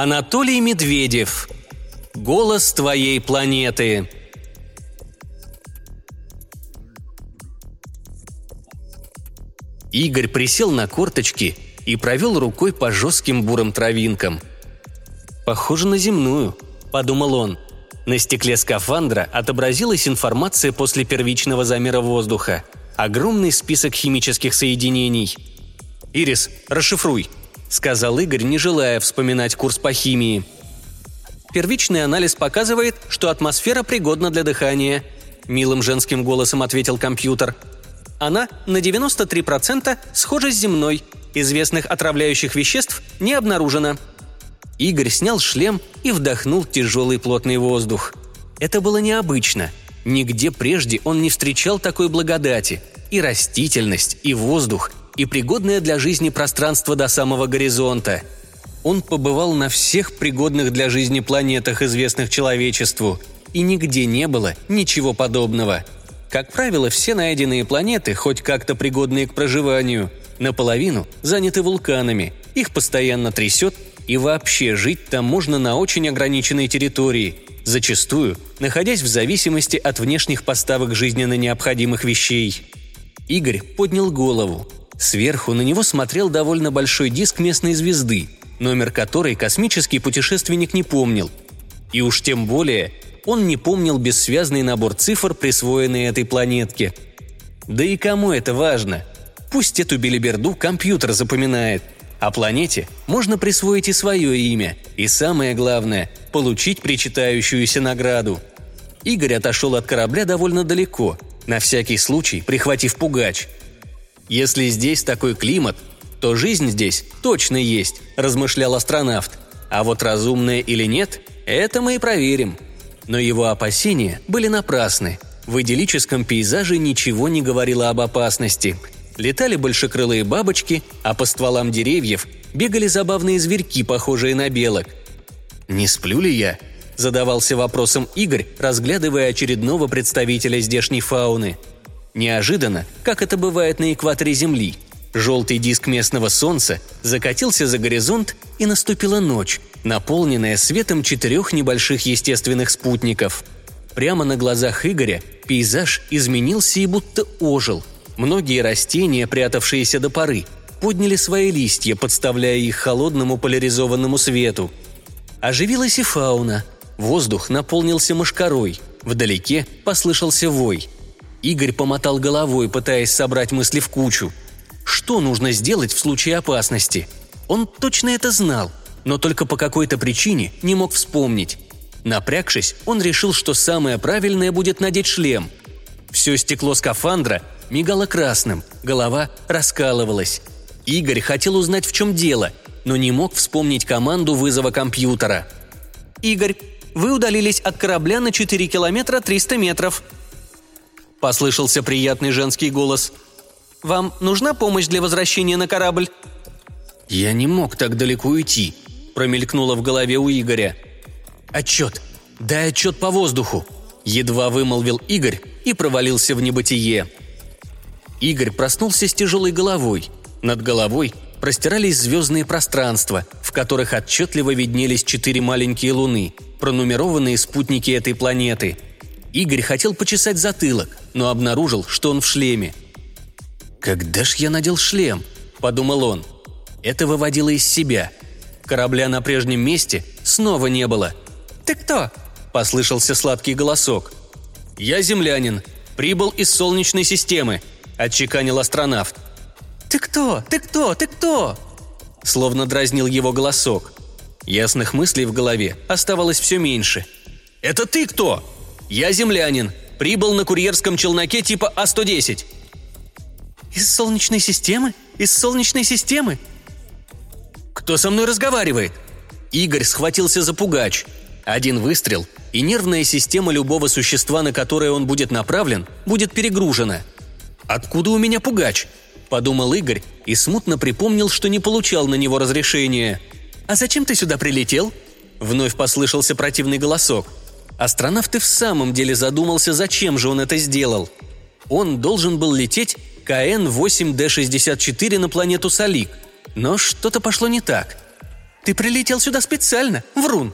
Анатолий Медведев. Голос твоей планеты. Игорь присел на корточки и провел рукой по жестким бурым травинкам. «Похоже на земную», – подумал он. На стекле скафандра отобразилась информация после первичного замера воздуха. Огромный список химических соединений. «Ирис, расшифруй», – сказал Игорь, не желая вспоминать курс по химии. «Первичный анализ показывает, что атмосфера пригодна для дыхания», – милым женским голосом ответил компьютер – она на 93% схожа с земной. Известных отравляющих веществ не обнаружено. Игорь снял шлем и вдохнул тяжелый плотный воздух. Это было необычно. Нигде прежде он не встречал такой благодати. И растительность, и воздух, и пригодное для жизни пространство до самого горизонта. Он побывал на всех пригодных для жизни планетах, известных человечеству, и нигде не было ничего подобного – как правило, все найденные планеты, хоть как-то пригодные к проживанию, наполовину заняты вулканами, их постоянно трясет, и вообще жить там можно на очень ограниченной территории, зачастую находясь в зависимости от внешних поставок жизненно необходимых вещей. Игорь поднял голову. Сверху на него смотрел довольно большой диск местной звезды, номер которой космический путешественник не помнил. И уж тем более он не помнил бессвязный набор цифр, присвоенный этой планетке. Да и кому это важно? Пусть эту белиберду компьютер запоминает. А планете можно присвоить и свое имя, и самое главное – получить причитающуюся награду. Игорь отошел от корабля довольно далеко, на всякий случай прихватив пугач. «Если здесь такой климат, то жизнь здесь точно есть», – размышлял астронавт. «А вот разумная или нет, это мы и проверим», – но его опасения были напрасны. В идиллическом пейзаже ничего не говорило об опасности. Летали большекрылые бабочки, а по стволам деревьев бегали забавные зверьки, похожие на белок. «Не сплю ли я?» – задавался вопросом Игорь, разглядывая очередного представителя здешней фауны. Неожиданно, как это бывает на экваторе Земли – Желтый диск местного солнца закатился за горизонт, и наступила ночь, наполненная светом четырех небольших естественных спутников. Прямо на глазах Игоря пейзаж изменился и будто ожил. Многие растения, прятавшиеся до поры, подняли свои листья, подставляя их холодному поляризованному свету. Оживилась и фауна. Воздух наполнился мошкарой. Вдалеке послышался вой. Игорь помотал головой, пытаясь собрать мысли в кучу – что нужно сделать в случае опасности. Он точно это знал, но только по какой-то причине не мог вспомнить. Напрягшись, он решил, что самое правильное будет надеть шлем. Все стекло скафандра мигало красным, голова раскалывалась. Игорь хотел узнать, в чем дело, но не мог вспомнить команду вызова компьютера. «Игорь, вы удалились от корабля на 4 километра 300 метров», – послышался приятный женский голос – вам нужна помощь для возвращения на корабль?» «Я не мог так далеко уйти», – промелькнуло в голове у Игоря. «Отчет! Дай отчет по воздуху!» – едва вымолвил Игорь и провалился в небытие. Игорь проснулся с тяжелой головой. Над головой простирались звездные пространства, в которых отчетливо виднелись четыре маленькие луны, пронумерованные спутники этой планеты. Игорь хотел почесать затылок, но обнаружил, что он в шлеме – «Когда ж я надел шлем?» – подумал он. Это выводило из себя. Корабля на прежнем месте снова не было. «Ты кто?» – послышался сладкий голосок. «Я землянин. Прибыл из Солнечной системы», – отчеканил астронавт. «Ты кто? Ты кто? Ты кто?» Словно дразнил его голосок. Ясных мыслей в голове оставалось все меньше. «Это ты кто?» «Я землянин. Прибыл на курьерском челноке типа А-110. «Из Солнечной системы? Из Солнечной системы?» «Кто со мной разговаривает?» Игорь схватился за пугач. Один выстрел, и нервная система любого существа, на которое он будет направлен, будет перегружена. «Откуда у меня пугач?» – подумал Игорь и смутно припомнил, что не получал на него разрешения. «А зачем ты сюда прилетел?» Вновь послышался противный голосок. Астронавт и в самом деле задумался, зачем же он это сделал. Он должен был лететь КН-8Д-64 на планету Салик. Но что-то пошло не так. Ты прилетел сюда специально, врун!»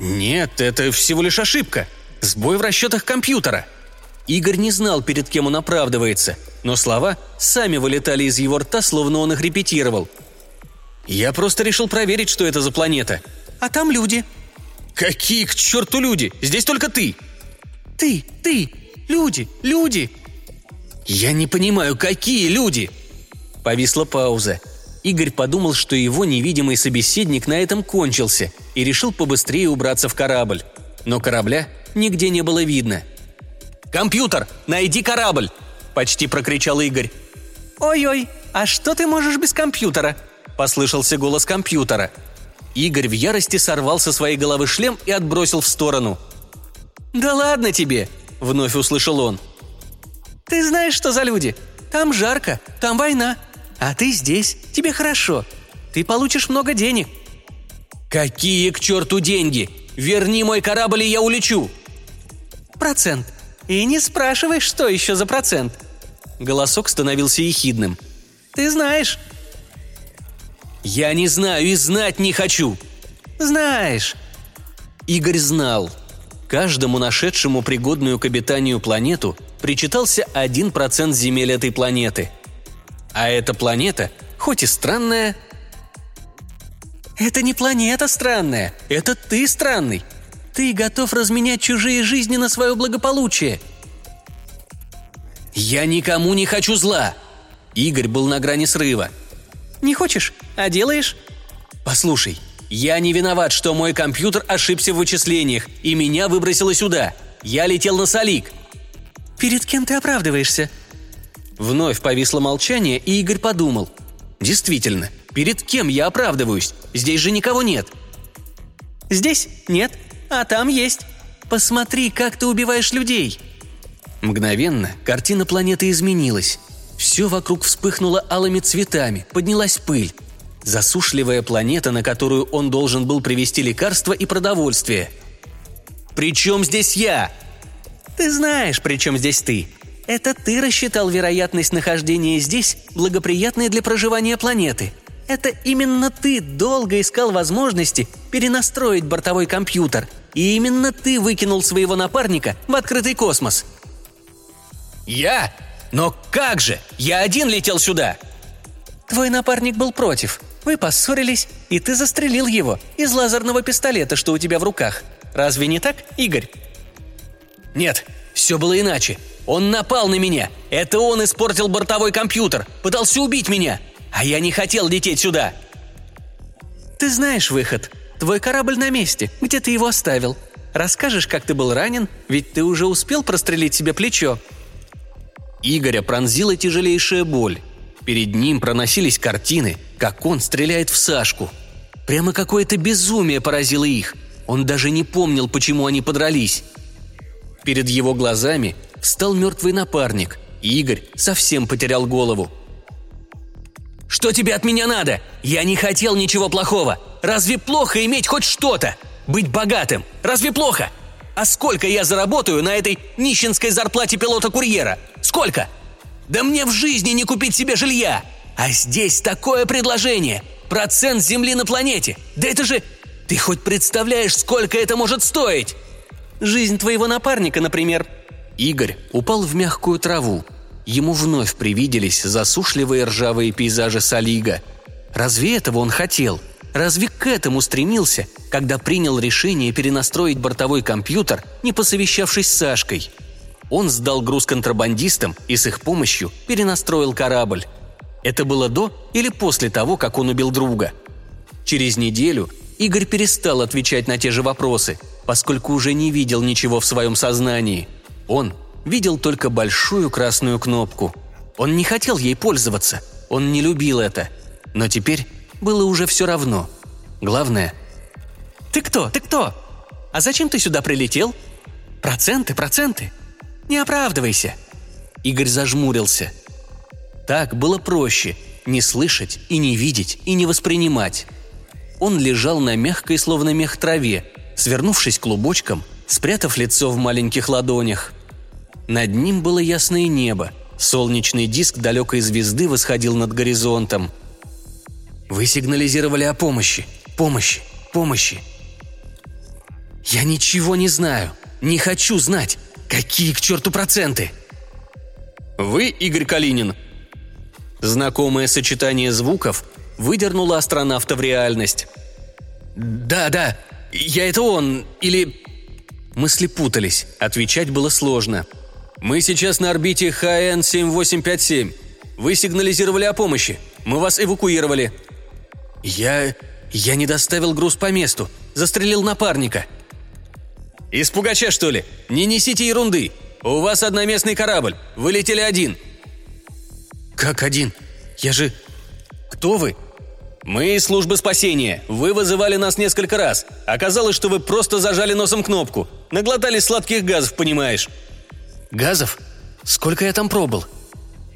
«Нет, это всего лишь ошибка. Сбой в расчетах компьютера». Игорь не знал, перед кем он оправдывается, но слова сами вылетали из его рта, словно он их репетировал. «Я просто решил проверить, что это за планета». «А там люди». «Какие к черту люди? Здесь только ты!» «Ты, ты, люди, люди!» «Я не понимаю, какие люди?» Повисла пауза. Игорь подумал, что его невидимый собеседник на этом кончился и решил побыстрее убраться в корабль. Но корабля нигде не было видно. «Компьютер, найди корабль!» – почти прокричал Игорь. «Ой-ой, а что ты можешь без компьютера?» – послышался голос компьютера. Игорь в ярости сорвал со своей головы шлем и отбросил в сторону. «Да ладно тебе!» – вновь услышал он. «Ты знаешь, что за люди? Там жарко, там война, а ты здесь, тебе хорошо. Ты получишь много денег». «Какие к черту деньги? Верни мой корабль, и я улечу!» «Процент. И не спрашивай, что еще за процент». Голосок становился ехидным. «Ты знаешь». «Я не знаю и знать не хочу». «Знаешь». Игорь знал. Каждому нашедшему пригодную к обитанию планету причитался один процент земель этой планеты – а эта планета, хоть и странная... Это не планета странная, это ты странный. Ты готов разменять чужие жизни на свое благополучие. Я никому не хочу зла. Игорь был на грани срыва. Не хочешь, а делаешь? Послушай, я не виноват, что мой компьютер ошибся в вычислениях, и меня выбросило сюда. Я летел на Салик. Перед кем ты оправдываешься? Вновь повисло молчание, и Игорь подумал. «Действительно, перед кем я оправдываюсь? Здесь же никого нет». «Здесь нет, а там есть. Посмотри, как ты убиваешь людей». Мгновенно картина планеты изменилась. Все вокруг вспыхнуло алыми цветами, поднялась пыль. Засушливая планета, на которую он должен был привезти лекарства и продовольствие. «При чем здесь я?» «Ты знаешь, при чем здесь ты. Это ты рассчитал вероятность нахождения здесь, благоприятной для проживания планеты. Это именно ты долго искал возможности перенастроить бортовой компьютер. И именно ты выкинул своего напарника в открытый космос. Я? Но как же? Я один летел сюда. Твой напарник был против. Вы поссорились, и ты застрелил его из лазерного пистолета, что у тебя в руках. Разве не так, Игорь? Нет, все было иначе. Он напал на меня. Это он испортил бортовой компьютер. Пытался убить меня. А я не хотел лететь сюда. Ты знаешь выход. Твой корабль на месте. Где ты его оставил? Расскажешь, как ты был ранен? Ведь ты уже успел прострелить себе плечо. Игоря пронзила тяжелейшая боль. Перед ним проносились картины, как он стреляет в Сашку. Прямо какое-то безумие поразило их. Он даже не помнил, почему они подрались. Перед его глазами встал мертвый напарник, и Игорь совсем потерял голову. «Что тебе от меня надо? Я не хотел ничего плохого. Разве плохо иметь хоть что-то? Быть богатым? Разве плохо? А сколько я заработаю на этой нищенской зарплате пилота-курьера? Сколько? Да мне в жизни не купить себе жилья. А здесь такое предложение. Процент земли на планете. Да это же... Ты хоть представляешь, сколько это может стоить?» Жизнь твоего напарника, например». Игорь упал в мягкую траву. Ему вновь привиделись засушливые ржавые пейзажи Салига. Разве этого он хотел? Разве к этому стремился, когда принял решение перенастроить бортовой компьютер, не посовещавшись с Сашкой? Он сдал груз контрабандистам и с их помощью перенастроил корабль. Это было до или после того, как он убил друга? Через неделю Игорь перестал отвечать на те же вопросы – поскольку уже не видел ничего в своем сознании. Он видел только большую красную кнопку. Он не хотел ей пользоваться, он не любил это. Но теперь было уже все равно. Главное... «Ты кто? Ты кто? А зачем ты сюда прилетел? Проценты, проценты. Не оправдывайся!» Игорь зажмурился. Так было проще – не слышать и не видеть и не воспринимать. Он лежал на мягкой, словно мех траве, свернувшись клубочком, спрятав лицо в маленьких ладонях. Над ним было ясное небо, солнечный диск далекой звезды восходил над горизонтом. «Вы сигнализировали о помощи. Помощи, помощи. Я ничего не знаю. Не хочу знать. Какие к черту проценты? Вы Игорь Калинин. Знакомое сочетание звуков выдернуло астронавта в реальность. Да, да, я это он, или... Мысли путались, отвечать было сложно. Мы сейчас на орбите ХН-7857. Вы сигнализировали о помощи. Мы вас эвакуировали. Я... я не доставил груз по месту. Застрелил напарника. Из пугача, что ли? Не несите ерунды. У вас одноместный корабль. Вы летели один. Как один? Я же... Кто вы? Мы из службы спасения. Вы вызывали нас несколько раз. Оказалось, что вы просто зажали носом кнопку. Наглотались сладких газов, понимаешь. Газов? Сколько я там пробыл?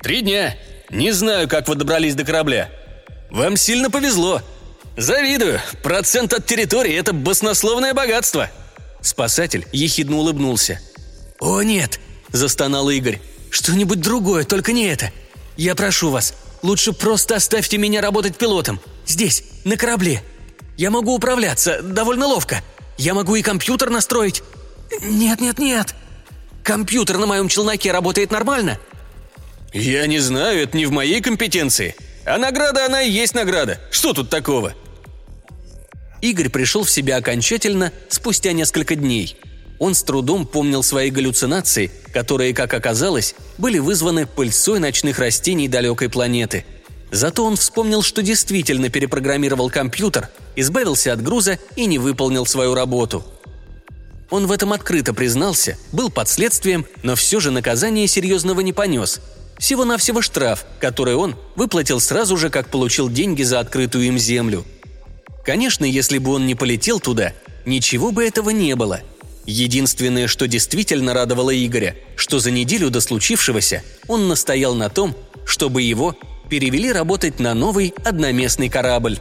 Три дня. Не знаю, как вы добрались до корабля. Вам сильно повезло. Завидую. Процент от территории – это баснословное богатство. Спасатель ехидно улыбнулся. «О, нет!» – застонал Игорь. «Что-нибудь другое, только не это. Я прошу вас, лучше просто оставьте меня работать пилотом. Здесь, на корабле. Я могу управляться довольно ловко. Я могу и компьютер настроить. Нет, нет, нет. Компьютер на моем челноке работает нормально?» «Я не знаю, это не в моей компетенции. А награда она и есть награда. Что тут такого?» Игорь пришел в себя окончательно спустя несколько дней. Он с трудом помнил свои галлюцинации, которые, как оказалось, были вызваны пыльцой ночных растений далекой планеты. Зато он вспомнил, что действительно перепрограммировал компьютер, избавился от груза и не выполнил свою работу. Он в этом открыто признался, был под следствием, но все же наказание серьезного не понес. Всего-навсего штраф, который он выплатил сразу же, как получил деньги за открытую им землю – Конечно, если бы он не полетел туда, ничего бы этого не было. Единственное, что действительно радовало Игоря, что за неделю до случившегося он настоял на том, чтобы его перевели работать на новый одноместный корабль.